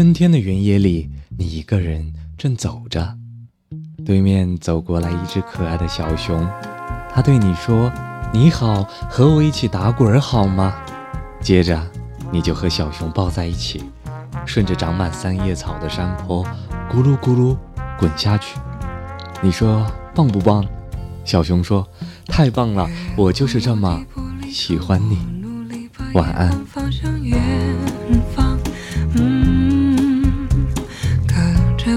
春天的原野里，你一个人正走着，对面走过来一只可爱的小熊，它对你说：“你好，和我一起打滚好吗？”接着，你就和小熊抱在一起，顺着长满三叶草的山坡咕噜咕噜滚下去。你说棒不棒？小熊说：“太棒了，我就是这么喜欢你。”晚安。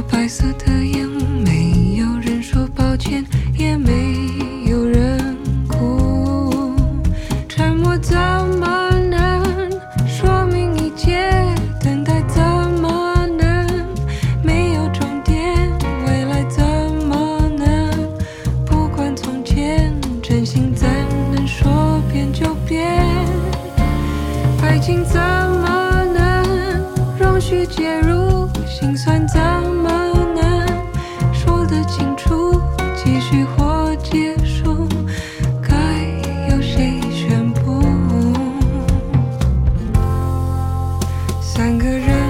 白色的烟雾，没有人说抱歉，也没有人哭。沉默怎么能说明一切？等待怎么能没有终点？未来怎么能不管从前？真心怎能说变就变？爱情怎么能容许介入？心酸怎？两个人。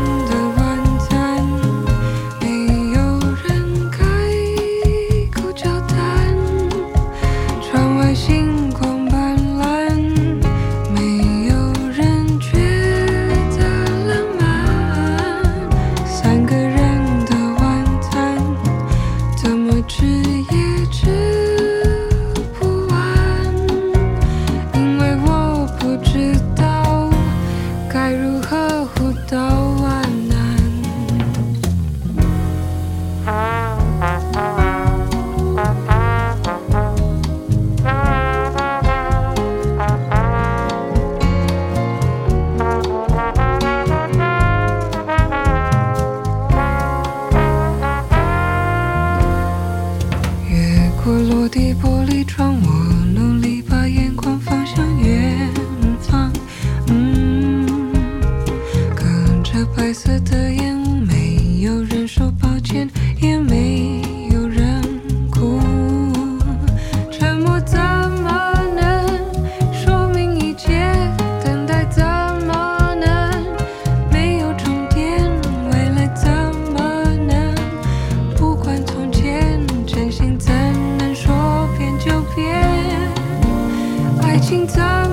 过落地玻璃窗我努力把眼光放向远方嗯隔着白色的烟雾没有人心脏。